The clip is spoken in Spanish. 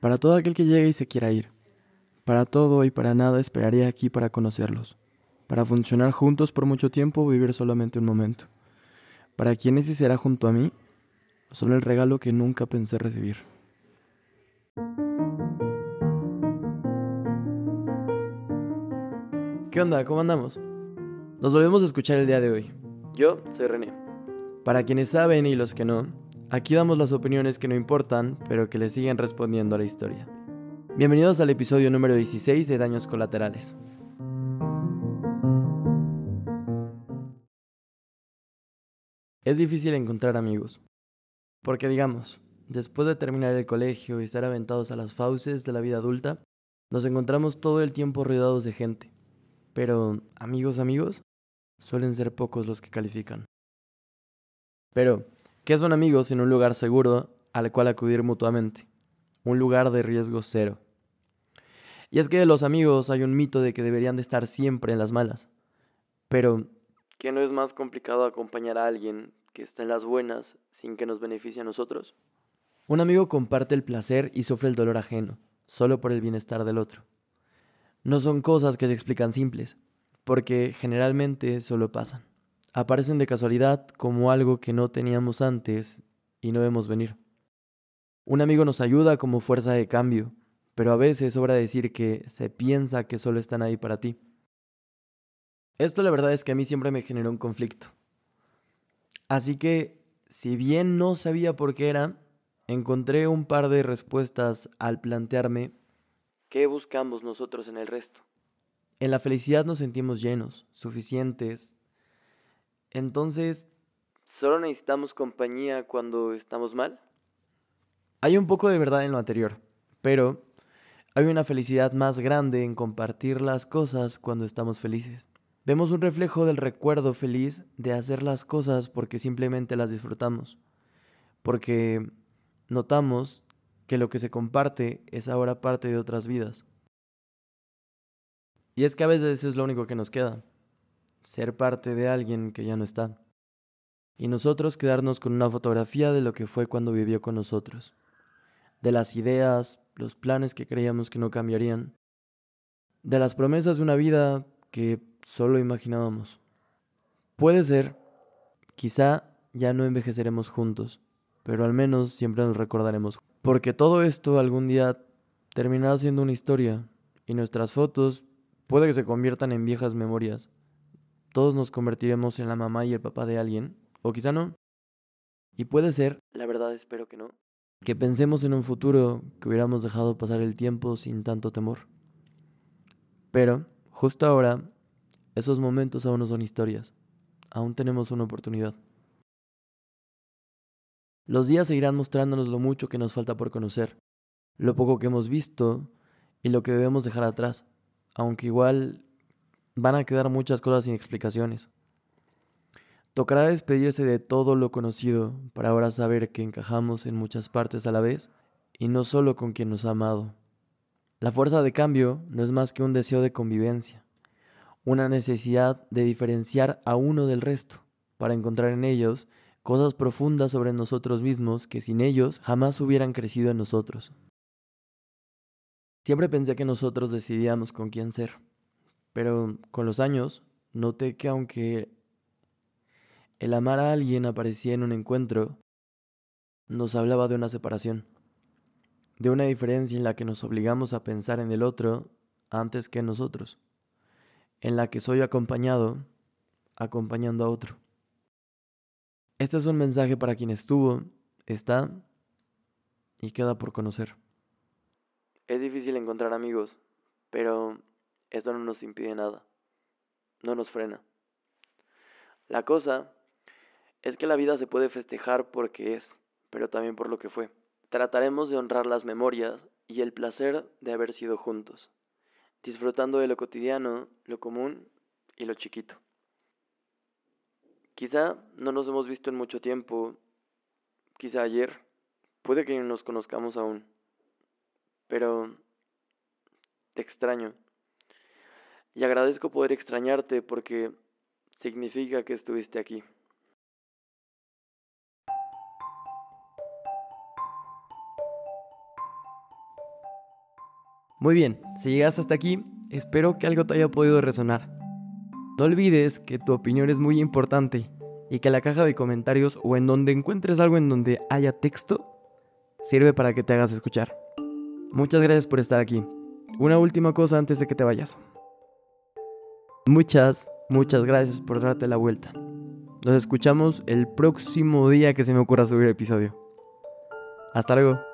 Para todo aquel que llegue y se quiera ir. Para todo y para nada esperaré aquí para conocerlos. Para funcionar juntos por mucho tiempo o vivir solamente un momento. Para quien ese será junto a mí, son el regalo que nunca pensé recibir. ¿Qué onda? ¿Cómo andamos? Nos volvemos a escuchar el día de hoy. Yo soy René. Para quienes saben y los que no, aquí damos las opiniones que no importan, pero que le siguen respondiendo a la historia. Bienvenidos al episodio número 16 de Daños Colaterales. Es difícil encontrar amigos. Porque digamos, después de terminar el colegio y estar aventados a las fauces de la vida adulta, nos encontramos todo el tiempo rodeados de gente. Pero amigos amigos, suelen ser pocos los que califican. Pero, ¿qué son amigos en un lugar seguro al cual acudir mutuamente? Un lugar de riesgo cero. Y es que de los amigos hay un mito de que deberían de estar siempre en las malas. Pero, ¿qué no es más complicado acompañar a alguien que está en las buenas sin que nos beneficie a nosotros? Un amigo comparte el placer y sufre el dolor ajeno, solo por el bienestar del otro. No son cosas que se explican simples, porque generalmente solo pasan. Aparecen de casualidad como algo que no teníamos antes y no vemos venir. Un amigo nos ayuda como fuerza de cambio, pero a veces sobra decir que se piensa que solo están ahí para ti. Esto la verdad es que a mí siempre me generó un conflicto. Así que, si bien no sabía por qué era, encontré un par de respuestas al plantearme qué buscamos nosotros en el resto. En la felicidad nos sentimos llenos, suficientes. Entonces, ¿solo necesitamos compañía cuando estamos mal? Hay un poco de verdad en lo anterior, pero hay una felicidad más grande en compartir las cosas cuando estamos felices. Vemos un reflejo del recuerdo feliz de hacer las cosas porque simplemente las disfrutamos, porque notamos que lo que se comparte es ahora parte de otras vidas. Y es que a veces eso es lo único que nos queda, ser parte de alguien que ya no está. Y nosotros quedarnos con una fotografía de lo que fue cuando vivió con nosotros, de las ideas, los planes que creíamos que no cambiarían, de las promesas de una vida que solo imaginábamos. Puede ser, quizá ya no envejeceremos juntos, pero al menos siempre nos recordaremos, porque todo esto algún día terminará siendo una historia y nuestras fotos Puede que se conviertan en viejas memorias. Todos nos convertiremos en la mamá y el papá de alguien, o quizá no. Y puede ser, la verdad espero que no, que pensemos en un futuro que hubiéramos dejado pasar el tiempo sin tanto temor. Pero, justo ahora, esos momentos aún no son historias. Aún tenemos una oportunidad. Los días seguirán mostrándonos lo mucho que nos falta por conocer, lo poco que hemos visto y lo que debemos dejar atrás aunque igual van a quedar muchas cosas sin explicaciones. Tocará despedirse de todo lo conocido para ahora saber que encajamos en muchas partes a la vez y no solo con quien nos ha amado. La fuerza de cambio no es más que un deseo de convivencia, una necesidad de diferenciar a uno del resto, para encontrar en ellos cosas profundas sobre nosotros mismos que sin ellos jamás hubieran crecido en nosotros. Siempre pensé que nosotros decidíamos con quién ser, pero con los años noté que aunque el amar a alguien aparecía en un encuentro, nos hablaba de una separación, de una diferencia en la que nos obligamos a pensar en el otro antes que en nosotros, en la que soy acompañado acompañando a otro. Este es un mensaje para quien estuvo, está y queda por conocer. Es difícil encontrar amigos, pero eso no nos impide nada. No nos frena. La cosa es que la vida se puede festejar porque es, pero también por lo que fue. Trataremos de honrar las memorias y el placer de haber sido juntos, disfrutando de lo cotidiano, lo común y lo chiquito. Quizá no nos hemos visto en mucho tiempo, quizá ayer, puede que no nos conozcamos aún pero te extraño. Y agradezco poder extrañarte porque significa que estuviste aquí. Muy bien, si llegas hasta aquí, espero que algo te haya podido resonar. No olvides que tu opinión es muy importante y que la caja de comentarios o en donde encuentres algo en donde haya texto sirve para que te hagas escuchar. Muchas gracias por estar aquí. Una última cosa antes de que te vayas. Muchas, muchas gracias por darte la vuelta. Nos escuchamos el próximo día que se me ocurra subir el episodio. Hasta luego.